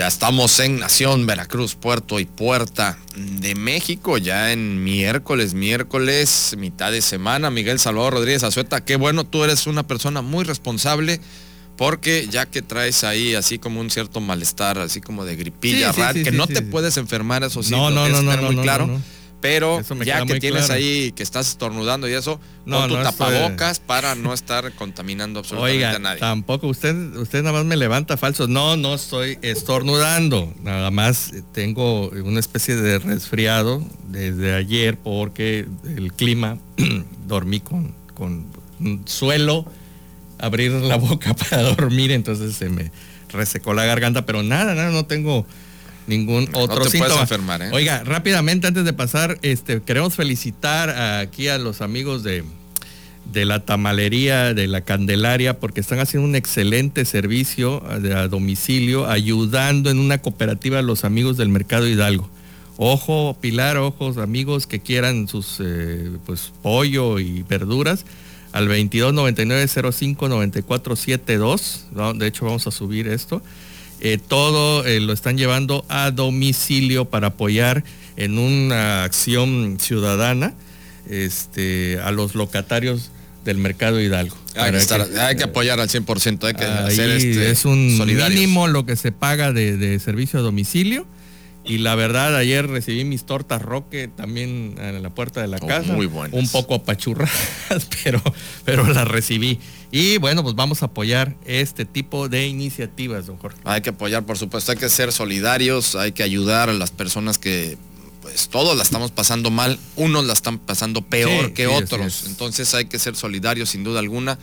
Ya estamos en Nación Veracruz, Puerto y Puerta de México, ya en miércoles, miércoles, mitad de semana. Miguel Salvador Rodríguez Azueta, qué bueno, tú eres una persona muy responsable porque ya que traes ahí así como un cierto malestar, así como de gripilla, que no te puedes enfermar, eso sí, no, no, no, no, muy claro pero ya que tienes ahí, que estás estornudando y eso, no, tu tapabocas para no estar contaminando absolutamente a nadie. Tampoco, usted, usted nada más me levanta falso. No, no estoy estornudando. Nada más tengo una especie de resfriado desde ayer porque el clima, dormí con, con suelo abrir la boca para dormir, entonces se me resecó la garganta, pero nada, nada, no tengo ningún otro no síntoma. enfermar, ¿eh? Oiga, rápidamente antes de pasar, este, queremos felicitar aquí a los amigos de, de la tamalería, de la Candelaria, porque están haciendo un excelente servicio a, domicilio, ayudando en una cooperativa a los amigos del Mercado Hidalgo. Ojo, Pilar, ojos, amigos que quieran sus eh, pues pollo y verduras al 22 99 05 94 72. De hecho, vamos a subir esto. Eh, todo eh, lo están llevando a domicilio para apoyar en una acción ciudadana este, a los locatarios del mercado Hidalgo. Hay, que, apoyar al 100%, hay que hacer este, es un mínimo lo que se paga de servicio a domicilio y la verdad, ayer recibí mis tortas roque también en la puerta de la oh, casa. Muy buenas. Un poco apachurradas, pero, pero las recibí. Y bueno, pues vamos a apoyar este tipo de iniciativas, don Jorge. Hay que apoyar, por supuesto, hay que ser solidarios, hay que ayudar a las personas que, pues todos la estamos pasando mal, unos la están pasando peor que otros. Entonces hay que ser solidarios sin duda alguna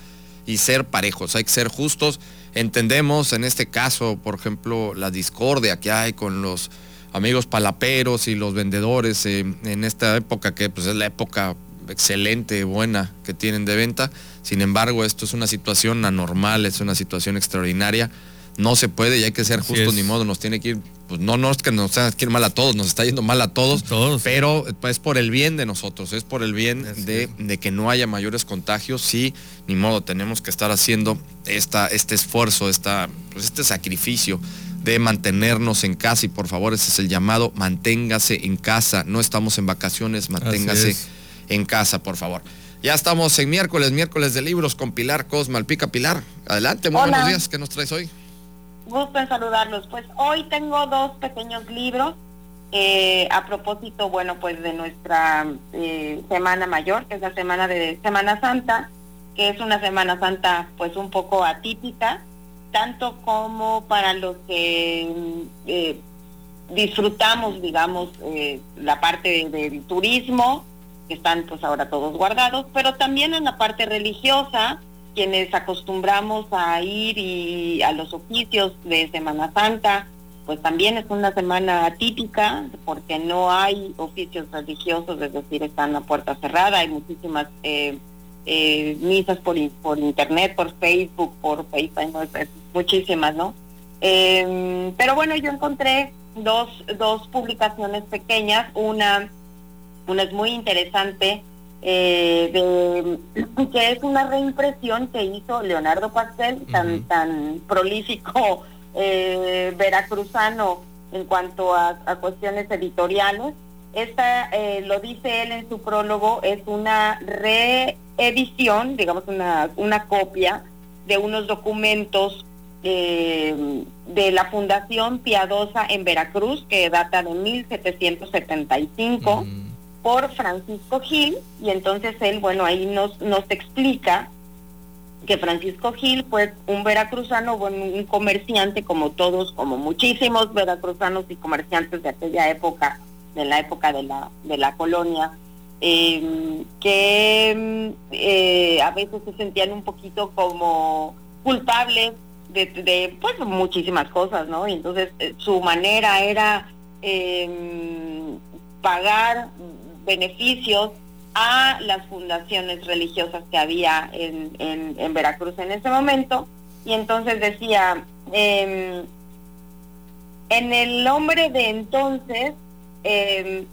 y ser parejos, hay que ser justos. Entendemos en este caso, por ejemplo, la discordia que hay con los amigos palaperos y los vendedores eh, en esta época que pues es la época excelente, buena que tienen de venta. Sin embargo, esto es una situación anormal, es una situación extraordinaria. No se puede y hay que ser justos, ni modo, nos tiene que ir, pues no, no es que nos ir mal a todos, nos está yendo mal a todos, pero pues, es por el bien de nosotros, es por el bien de, de, que no haya mayores contagios, sí, ni modo, tenemos que estar haciendo esta, este esfuerzo, esta, pues este sacrificio de mantenernos en casa y por favor ese es el llamado, manténgase en casa, no estamos en vacaciones, manténgase en casa, por favor. Ya estamos en miércoles, miércoles de libros con Pilar Cosma, Pica Pilar. Adelante, muy buenos días, ¿qué nos traes hoy? Gusto en saludarlos. Pues hoy tengo dos pequeños libros eh, a propósito, bueno, pues de nuestra eh, Semana Mayor, que es la semana de Semana Santa, que es una Semana Santa pues un poco atípica, tanto como para los que eh, disfrutamos, digamos, la parte del turismo, que están pues ahora todos guardados, pero también en la parte religiosa, quienes acostumbramos a ir y a los oficios de Semana Santa, pues también es una semana atípica porque no hay oficios religiosos, es decir, están la puerta cerrada, hay muchísimas eh, eh, misas por, por internet, por Facebook, por Facebook, muchísimas, ¿no? Em, pero bueno, yo encontré dos, dos publicaciones pequeñas, una, una es muy interesante, eh, que es una reimpresión que hizo Leonardo Pastel, tan, tan prolífico eh, veracruzano en cuanto a, a cuestiones editoriales. Esta, eh, lo dice él en su prólogo, es una reedición, digamos una, una copia de unos documentos de la Fundación Piadosa en Veracruz, que data de 1775, por Francisco Gil, y entonces él, bueno, ahí nos, nos explica que Francisco Gil fue un veracruzano, bueno, un comerciante como todos, como muchísimos veracruzanos y comerciantes de aquella época, de la época de la, de la colonia, eh, que eh, a veces se sentían un poquito como culpables de, pues muchísimas cosas, ¿no? Y entonces eh, su manera era em, pagar beneficios a las fundaciones religiosas que había en, en, Veracruz en ese momento. Y entonces decía, em, en el hombre de entonces, em,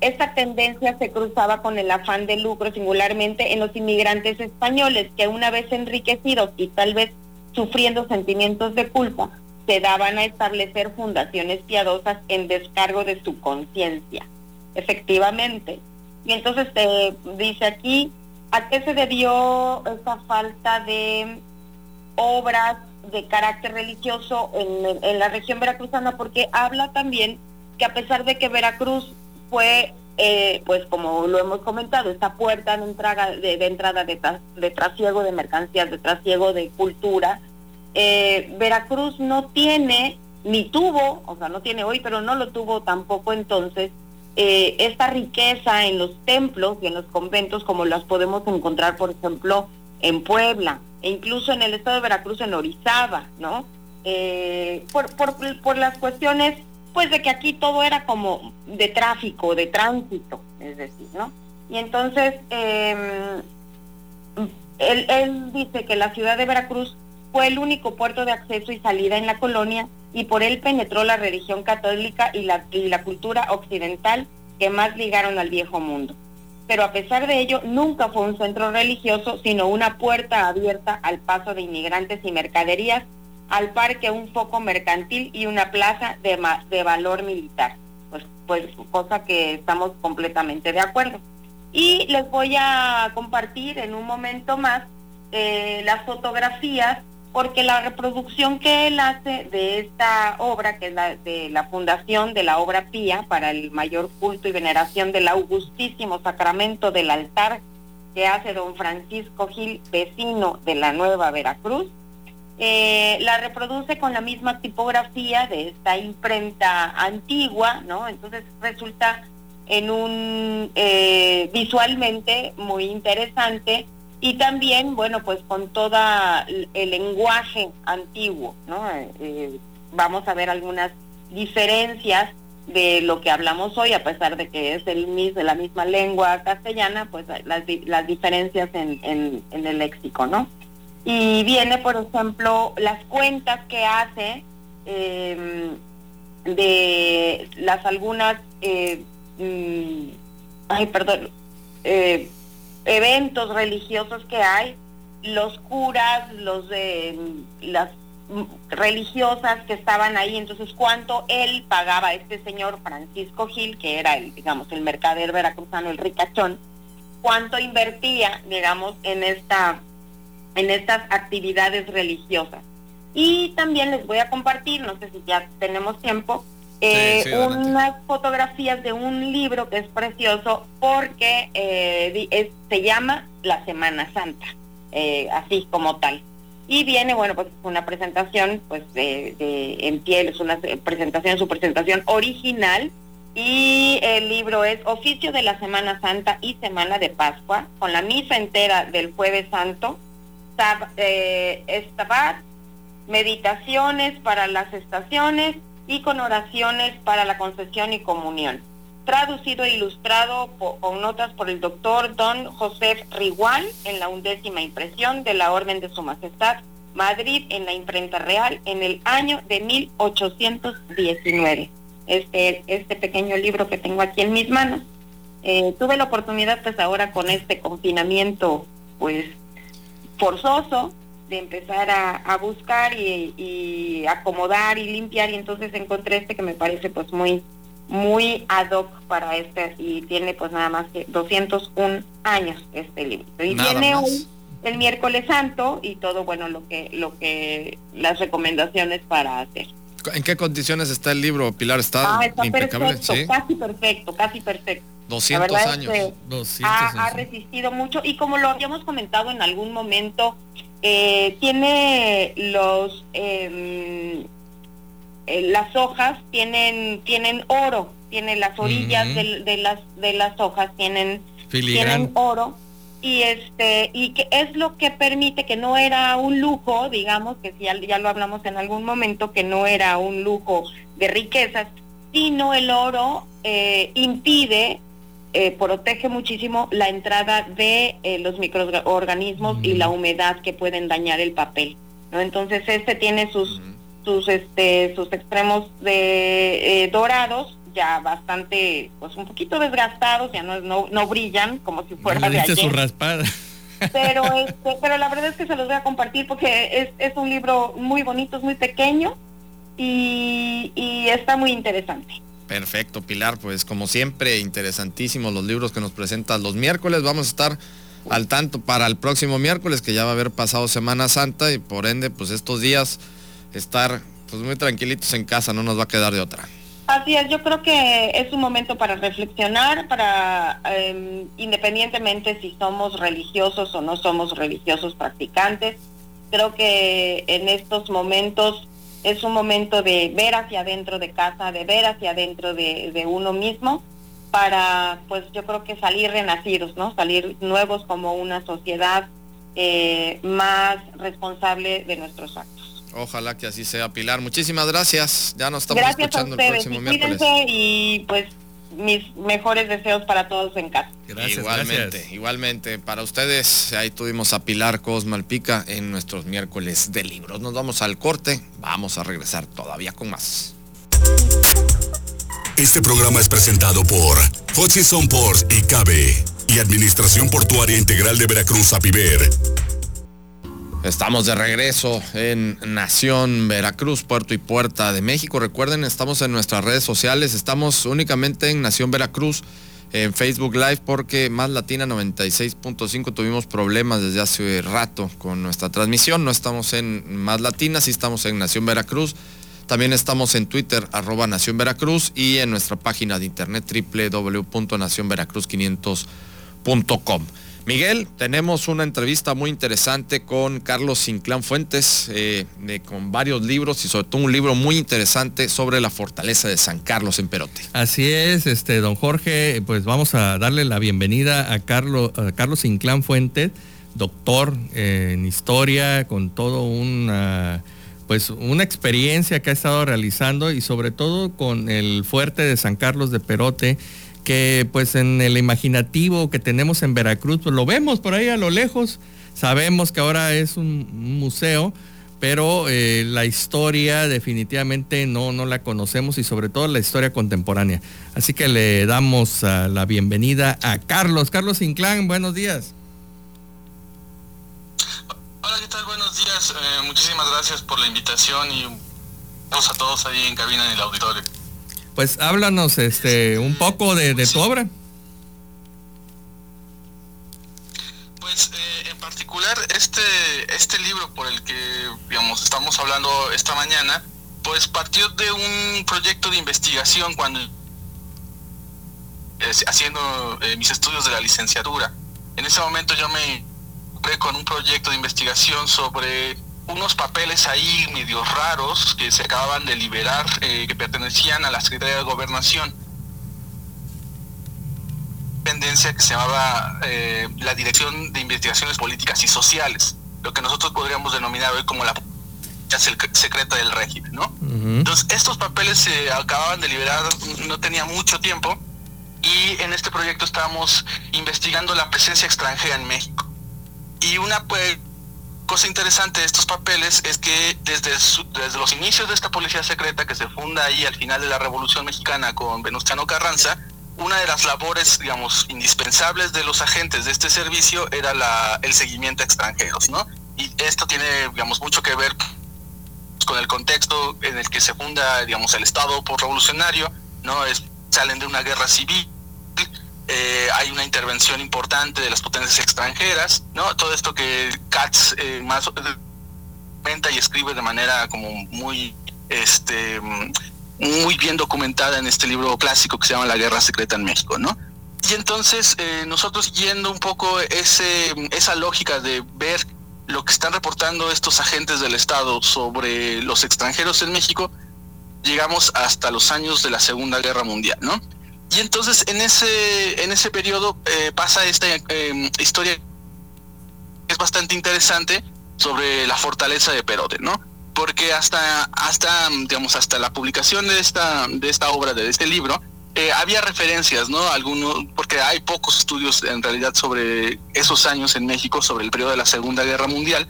esta tendencia se cruzaba con el afán de lucro, singularmente en los inmigrantes españoles, que una vez enriquecidos y tal vez sufriendo sentimientos de culpa, se daban a establecer fundaciones piadosas en descargo de su conciencia. Efectivamente. Y entonces te dice aquí, ¿a qué se debió esa falta de obras de carácter religioso en, en la región veracruzana? Porque habla también que a pesar de que Veracruz fue, eh, pues como lo hemos comentado, esta puerta de entrada de, trasiego de mercancías, de trasiego de cultura, eh, Veracruz no tiene, ni tuvo, o sea, no tiene hoy, pero no lo tuvo tampoco entonces, eh, esta riqueza en los templos y en los conventos como las podemos encontrar, por ejemplo, en Puebla e incluso en el estado de Veracruz, en Orizaba, ¿no? por, por, por las cuestiones pues de que aquí todo era como de tráfico, de tránsito, es decir, ¿no? Y entonces, em, él, dice que la ciudad de Veracruz fue el único puerto de acceso y salida en la colonia y por él penetró la religión católica y la, y la cultura occidental que más ligaron al viejo mundo. Pero a pesar de ello, nunca fue un centro religioso, sino una puerta abierta al paso de inmigrantes y mercaderías al parque un foco mercantil y una plaza de, de valor militar. Pues, pues cosa que estamos completamente de acuerdo. Y les voy a compartir en un momento más eh, las fotografías porque la reproducción que él hace de esta obra, que es la de la fundación de la obra Pía para el mayor culto y veneración del augustísimo sacramento del altar que hace don Francisco Gil, vecino de la Nueva Veracruz, eh, la reproduce con la misma tipografía de esta imprenta antigua, ¿no? Entonces resulta en un eh, visualmente muy interesante y también, bueno, pues con todo el lenguaje antiguo, ¿no? Eh, vamos a ver algunas diferencias de lo que hablamos hoy, a pesar de que es el de la misma lengua castellana, pues las, las diferencias en, en, el léxico, ¿no? y viene, por ejemplo, las cuentas que hace em, de las algunas, eh, mm, ay, perdón, eh, eventos religiosos que hay, los curas, los de las religiosas que estaban ahí, entonces cuánto él pagaba este señor Francisco Gil, que era el, digamos, el mercader veracruzano, el ricachón, cuánto invertía, digamos, en esta en estas actividades religiosas. Y también les voy a compartir, no sé si ya tenemos tiempo, eh, unas fotografías de un libro que es precioso porque eh, se llama La Semana Santa, eh, así como tal. Y viene, bueno, pues una presentación pues de, en piel, es una presentación, su presentación original. Y el libro es Oficio de la Semana Santa y Semana de Pascua, con la misa entera del Jueves Santo, eh, estabat, meditaciones para las estaciones y con oraciones para la concesión y comunión. Traducido e ilustrado con notas por el doctor Don José Rigual en la undécima impresión de la Orden de Su Majestad, Madrid, en la imprenta real, en el año de 1819. Este, este pequeño libro que tengo aquí en mis manos. Eh, tuve la oportunidad pues ahora con este confinamiento pues forzoso de empezar a, buscar y, acomodar y limpiar y entonces encontré este que me parece pues muy muy ad hoc para este y tiene pues nada más que 201 años este libro y tiene hoy el miércoles santo y todo bueno lo que lo que las recomendaciones para hacer ¿En qué condiciones está el libro, Pilar? ¿Está, ah, impecable? casi perfecto, casi perfecto. 200 años. ha, resistido mucho y como lo habíamos comentado en algún momento, eh, tiene los em, eh, las hojas tienen tienen oro, tiene las orillas de, las de las hojas tienen tienen oro. Y este y que es lo que permite que no era un lujo, digamos que ya, ya lo hablamos en algún momento que no era un lujo de riquezas, sino el oro eh, impide eh, protege muchísimo la entrada de eh, los microorganismos y la humedad que pueden dañar el papel. ¿no? Entonces este tiene sus, sus, este, sus extremos de dorados ya bastante, pues un poquito desgastados, ya no, no, no brillan como si fuera de ayer. su raspada. Pero, este, pero la verdad es que se los voy a compartir porque es, es un libro muy bonito, es muy pequeño y, y está muy interesante. Perfecto, Pilar, pues como siempre, interesantísimos los libros que nos presentas los miércoles. Vamos a estar al tanto para el próximo miércoles, que ya va a haber pasado Semana Santa y por ende, pues estos días estar pues muy tranquilitos en casa, no nos va a quedar de otra. Así es, yo creo que es un momento para reflexionar, para em, independientemente si somos religiosos o no somos religiosos practicantes, creo que en estos momentos es un momento de ver hacia adentro de casa, de ver hacia adentro de, uno mismo, para pues yo creo que salir renacidos, ¿no? Salir nuevos como una sociedad eh, más responsable de nuestros actos. Ojalá que así sea, Pilar. Muchísimas gracias. Ya nos estamos escuchando el próximo miércoles. Y pues mis mejores deseos para todos en casa. Gracias, igualmente, igualmente. Para ustedes, ahí tuvimos a Pilar Cosmalpica en nuestros miércoles de libros. Nos vamos al corte, vamos a regresar todavía con más. Este programa es presentado por Hutchison Ports y Cabe y Administración Portuaria Integral de Veracruz, APIVER. Estamos de regreso en Nación Veracruz, Puerto y Puerta de México. Recuerden, estamos en nuestras redes sociales, estamos únicamente en Nación Veracruz, en Facebook Live, porque Más Latina 96.5 tuvimos problemas desde hace rato con nuestra transmisión. No estamos en Más Latina, sí estamos en Nación Veracruz. También estamos en Twitter, arroba Nación Veracruz, y en nuestra página de internet www.nacionveracruz500.com. Miguel, tenemos una entrevista muy interesante con Carlos Sinclán Fuentes, eh, con varios libros y sobre todo un libro muy interesante sobre la fortaleza de San Carlos en Perote. Así es, este don Jorge, pues vamos a darle la bienvenida a Carlos, a Carlos Fuentes, doctor en historia, con todo una pues una experiencia que ha estado realizando y sobre todo con el fuerte de San Carlos de Perote que pues en el imaginativo que tenemos en Veracruz, pues lo vemos por ahí a lo lejos, sabemos que ahora es un, museo, pero eh, la historia definitivamente no, no la conocemos y sobre todo la historia contemporánea. Así que le damos la bienvenida a Carlos. Carlos Inclán, buenos días. Hola, ¿qué tal? Buenos días. Eh, muchísimas gracias por la invitación y a todos ahí en cabina en el auditorio. Pues háblanos este un poco de, tu obra. Pues eh, en particular este, este libro por el que digamos estamos hablando esta mañana, pues partió de un proyecto de investigación cuando haciendo eh, mis estudios de la licenciatura. En ese momento yo me con un proyecto de investigación sobre unos papeles ahí medio raros que se acababan de liberar, eh, que pertenecían a la Secretaría de Gobernación. Dependencia que se llamaba eh, la Dirección de Investigaciones Políticas y Sociales, lo que nosotros podríamos denominar hoy como la secreta del régimen, ¿no? Entonces, estos papeles se acababan de liberar, no tenía mucho tiempo, y en este proyecto estábamos investigando la presencia extranjera en México. Y una pues cosa interesante de estos papeles es que desde, desde los inicios de esta policía secreta que se funda ahí al final de la Revolución Mexicana con Venustiano Carranza, una de las labores, digamos, indispensables de los agentes de este servicio era el seguimiento a extranjeros, ¿no? Y esto tiene, digamos, mucho que ver con el contexto en el que se funda, digamos, el Estado por revolucionario, ¿no? Es, salen de una guerra civil, eh, hay una intervención importante de las potencias extranjeras, ¿no? Todo esto que Katz eh, más comenta y escribe de manera como muy, este, muy bien documentada en este libro clásico que se llama La Guerra Secreta en México, ¿no? Y entonces eh, nosotros yendo un poco ese, esa lógica de ver lo que están reportando estos agentes del Estado sobre los extranjeros en México, llegamos hasta los años de la Segunda Guerra Mundial, ¿no? Y entonces en ese, en ese periodo eh, pasa esta em, historia que es bastante interesante sobre la fortaleza de Perote, ¿no? Porque hasta, hasta, digamos, hasta la publicación de esta, de esta obra, de este libro, eh, había referencias, ¿no? Algunos, porque hay pocos estudios en realidad sobre esos años en México, sobre el periodo de la Segunda Guerra Mundial.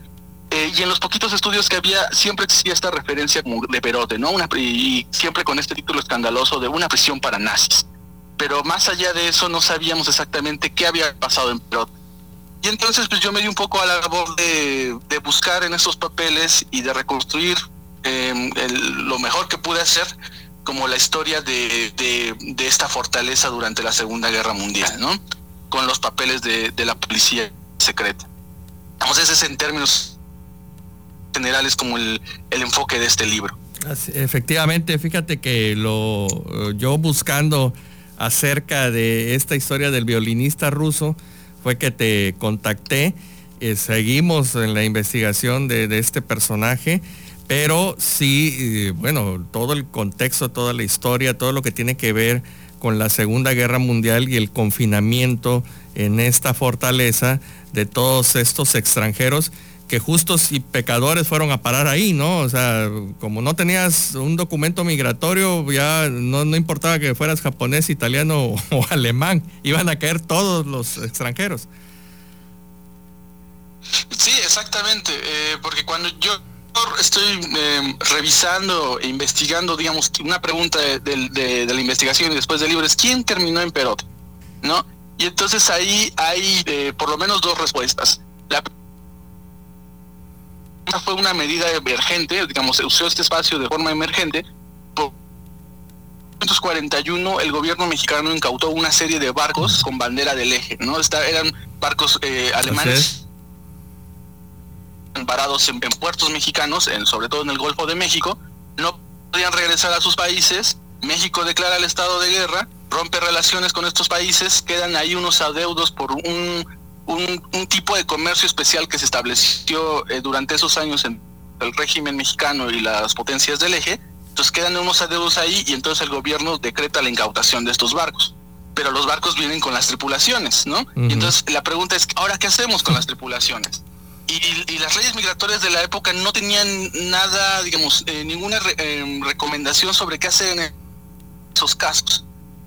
Eh, y en los poquitos estudios que había, siempre existía esta referencia como de Perote, ¿no? Una, y siempre con este título escandaloso de una prisión para nazis. Pero más allá de eso, no sabíamos exactamente qué había pasado en Perote. Y entonces, pues yo me di un poco a la labor de, buscar en esos papeles y de reconstruir em, lo mejor que pude hacer como la historia de, de, esta fortaleza durante la Segunda Guerra Mundial, ¿no? Con los papeles de, la policía secreta. Vamos, ese es en términos generales como el, el enfoque de este libro. efectivamente, fíjate que lo yo buscando acerca de esta historia del violinista ruso fue que te contacté. Eh, seguimos en la investigación de, de este personaje pero sí, bueno, todo el contexto, toda la historia, todo lo que tiene que ver con la Segunda Guerra Mundial y el confinamiento en esta fortaleza de todos estos extranjeros que justos y pecadores fueron a parar ahí, ¿no? O sea, como no tenías un documento migratorio, ya no, importaba que fueras japonés, italiano o, alemán, iban a caer todos los extranjeros. Sí, exactamente, eh, porque cuando yo estoy em, revisando e investigando, digamos, una pregunta de, la investigación y después del libro es ¿quién terminó en Perot? ¿No? Y entonces ahí hay eh, por lo menos dos respuestas. Fue una medida emergente, digamos, se usó este espacio de forma emergente. Por 1941 el gobierno mexicano incautó una serie de barcos con bandera del eje, ¿no? eran barcos eh, alemanes varados en, puertos mexicanos, en, sobre todo en el Golfo de México, no podían regresar a sus países. México declara el estado de guerra, rompe relaciones con estos países, quedan ahí unos adeudos por un, un, tipo de comercio especial que se estableció eh, durante esos años en el régimen mexicano y las potencias del eje. Entonces quedan unos adeudos ahí y entonces el gobierno decreta la incautación de estos barcos. Pero los barcos vienen con las tripulaciones, ¿no? Y entonces la pregunta es, ¿ahora qué hacemos con las tripulaciones? y, las leyes migratorias de la época no tenían nada, digamos, eh, ninguna eh, recomendación sobre qué hacer en esos casos.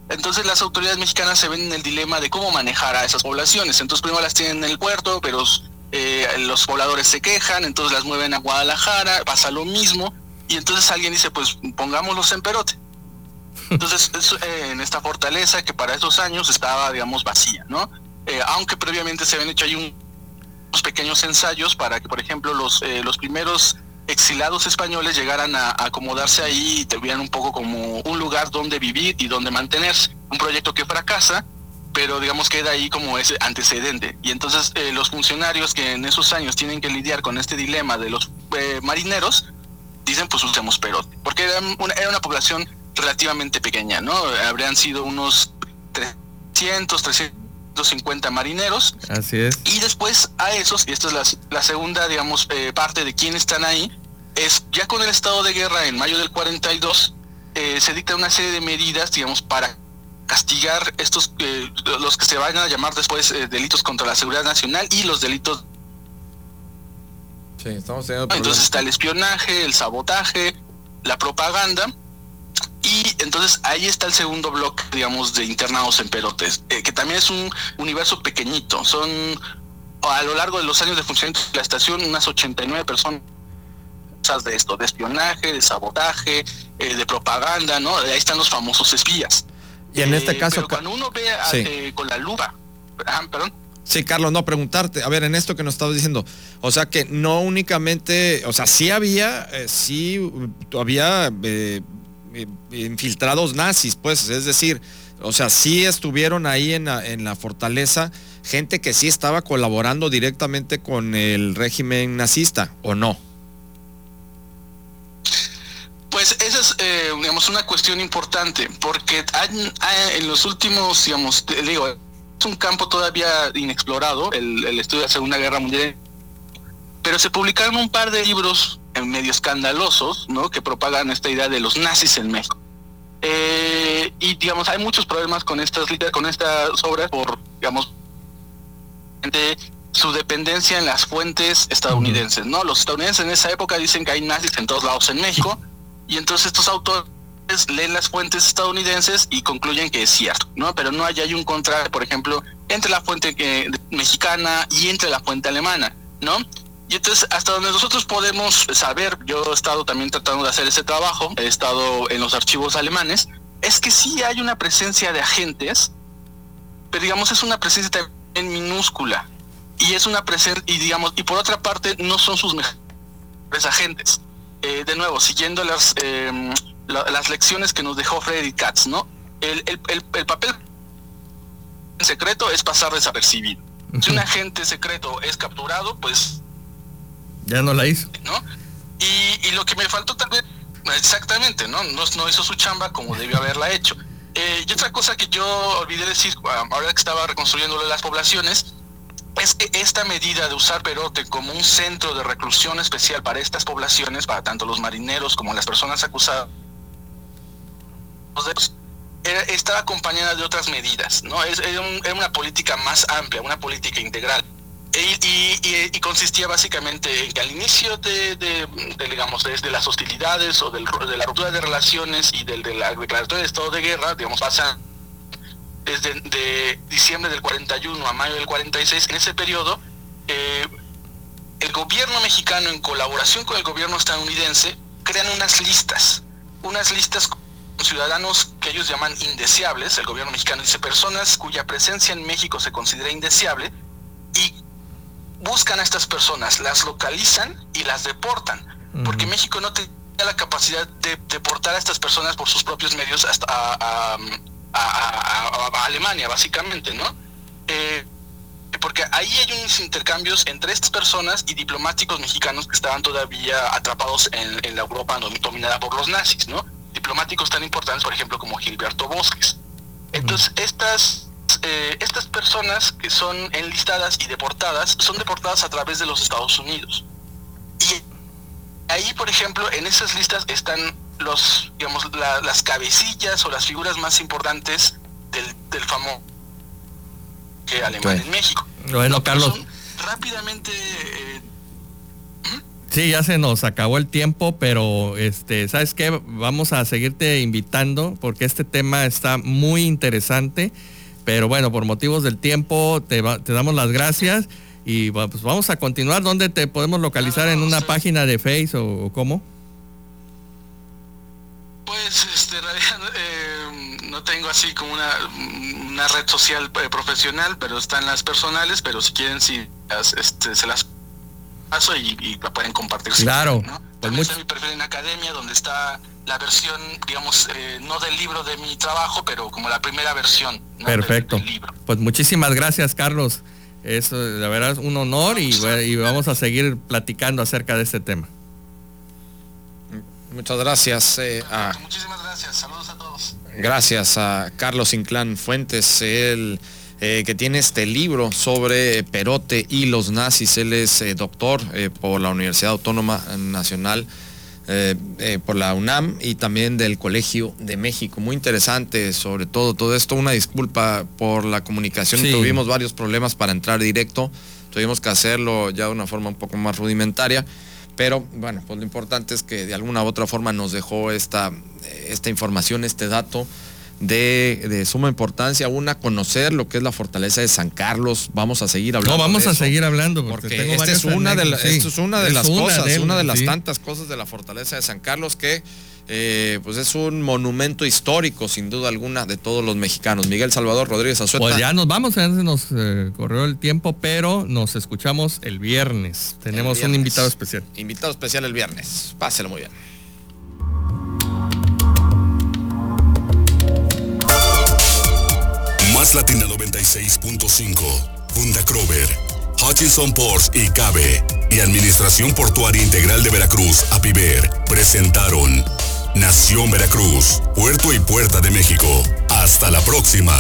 Entonces las autoridades mexicanas se ven en el dilema de cómo manejar a esas poblaciones. Entonces primero las tienen en el puerto, pero eh, los pobladores se quejan, entonces las mueven a Guadalajara, pasa lo mismo, y entonces alguien dice, pues pongámoslos en Perote. Entonces en esta fortaleza que para esos años estaba, digamos, vacía, ¿no? aunque previamente se habían hecho ahí un pequeños ensayos para que, por ejemplo, los, eh, los primeros exilados españoles llegaran a, acomodarse ahí y tuvieran un poco como un lugar donde vivir y donde mantenerse. Un proyecto que fracasa, pero digamos queda ahí como ese antecedente. Y entonces eh, los funcionarios que en esos años tienen que lidiar con este dilema de los eh, marineros, dicen pues usemos perote, porque era una, era una población relativamente pequeña, ¿no? Habrían sido unos 300, 300 50 marineros. Así es. Y después a esos, y esta es la, segunda, digamos, eh, parte de quién están ahí, es ya con el estado de guerra en mayo del 42, eh, se dicta una serie de medidas, digamos, para castigar estos, eh, los que se vayan a llamar después delitos contra la seguridad nacional y los delitos. Sí, estamos Entonces está el espionaje, el sabotaje, la propaganda y entonces ahí está el segundo bloque, digamos, de internados en pelotes, eh, que también es un universo pequeñito. Son a lo largo de los años de funcionamiento de la estación unas 89 personas de esto, de espionaje, de sabotaje, eh, de propaganda, ¿no? Ahí están los famosos espías. Y en este eh, caso... Pero cuando uno ve con la lupa, perdón. Sí, Carlos, no, preguntarte, a ver, en esto que nos estabas diciendo, o sea que no únicamente, o sea, sí había, sí había eh, infiltrados nazis, pues, es decir, o sea, sí estuvieron ahí en la, en la fortaleza gente que sí estaba colaborando directamente con el régimen nazista, ¿o no? Pues esa es, eh, digamos, una cuestión importante, porque en los últimos, digamos, digo, es un campo todavía inexplorado, el, el estudio de la Segunda Guerra Mundial, pero se publicaron un par de libros medio escandalosos, ¿no? Que propagan esta idea de los nazis en México. Eh, y digamos, hay muchos problemas con estas con estas obras por, digamos, de su dependencia en las fuentes estadounidenses, ¿no? Los estadounidenses en esa época dicen que hay nazis en todos lados en México, y entonces estos autores leen las fuentes estadounidenses y concluyen que es cierto, ¿no? Pero no hay, hay un contraste, por ejemplo, entre la fuente que, mexicana y entre la fuente alemana, ¿no? Y entonces, hasta donde nosotros podemos saber, yo he estado también tratando de hacer ese trabajo, he estado en los archivos alemanes, es que sí hay una presencia de agentes, pero digamos es una presencia también minúscula. Y es una presencia, y digamos, y por otra parte, no son sus mejores agentes. Eh, de nuevo, siguiendo las, em, las lecciones que nos dejó Freddy Katz, ¿no? El, el, el, papel secreto es pasar desapercibido. Si un agente secreto es capturado, pues... Ya no la hizo. ¿No? Y, y lo que me faltó tal vez, exactamente, ¿no? No, no hizo su chamba como debió haberla hecho. Eh, y otra cosa que yo olvidé decir, ah, ahora que estaba reconstruyendo las poblaciones, es que esta medida de usar Perote como un centro de reclusión especial para estas poblaciones, para tanto los marineros como las personas acusadas estaba acompañada de otras medidas, ¿no? Es, una política más amplia, una política integral. Y, consistía básicamente en que al inicio de, digamos, desde las hostilidades o del, de la ruptura de relaciones y del, de la declaratoria de estado de guerra, digamos, pasa desde de diciembre del 41 a mayo del 46, en ese periodo, eh, el gobierno mexicano, en colaboración con el gobierno estadounidense, crean unas listas, unas listas ciudadanos que ellos llaman indeseables, el gobierno mexicano dice personas cuya presencia en México se considera indeseable buscan a estas personas, las localizan y las deportan, porque México no tiene la capacidad de deportar a estas personas por sus propios medios hasta a, Alemania, básicamente, ¿no? Eh, porque ahí hay unos intercambios entre estas personas y diplomáticos mexicanos que estaban todavía atrapados en, en la Europa dominada por los nazis, ¿no? diplomáticos tan importantes, por ejemplo, como Gilberto Bosques. Entonces, estas, eh, estas personas que son enlistadas y deportadas son deportadas a través de los Estados Unidos. Y ahí, por ejemplo, en esas listas están los, digamos, las cabecillas o las figuras más importantes del, del famoso que alemán en México. Bueno, Carlos. rápidamente eh, Sí, ya se nos acabó el tiempo, pero este, ¿sabes qué? Vamos a seguirte invitando porque este tema está muy interesante. Pero bueno, por motivos del tiempo te, damos las gracias y pues vamos a continuar. ¿Dónde te podemos localizar? ¿En una página de Face o, cómo? Pues este, eh, no tengo así como una, red social eh, profesional, pero están las personales, pero si quieren, sí, este, se las y, y la pueden compartir. Claro. ¿no? También está mi perfil en academia, donde está la versión, digamos, eh, no del libro de mi trabajo, pero como la primera versión. Perfecto. libro. Pues muchísimas gracias, Carlos. Es la verdad un honor y, y vamos a seguir platicando acerca de este tema. Muchas gracias. Eh, Muchísimas gracias. Saludos a todos. Gracias a Carlos Inclán Fuentes. Él eh, que tiene este libro sobre Perote y los nazis. Él es eh, doctor eh, por la Universidad Autónoma Nacional, por la UNAM y también del Colegio de México. Muy interesante sobre todo todo esto. Una disculpa por la comunicación. Tuvimos varios problemas para entrar directo. Tuvimos que hacerlo ya de una forma un poco más rudimentaria. Pero bueno, pues lo importante es que de alguna u otra forma nos dejó esta, esta información, este dato de, suma importancia. Una, conocer lo que es la fortaleza de San Carlos. Vamos a seguir hablando. No, vamos a seguir hablando. Porque, esta es una, de, es una de las cosas, una de las tantas cosas de la fortaleza de San Carlos que eh, pues es un monumento histórico, sin duda alguna, de todos los mexicanos. Miguel Salvador Rodríguez Azueta. Pues ya nos vamos, ya nos eh, corrió el tiempo, pero nos escuchamos el viernes. Tenemos un invitado especial. Invitado especial el viernes. Páselo muy bien. Latina 96.5, Funda Crover, Hutchinson Ports y Cabe y Administración Portuaria Integral de Veracruz, APIVER, presentaron Nación Veracruz, Puerto y Puerta de México. Hasta la próxima.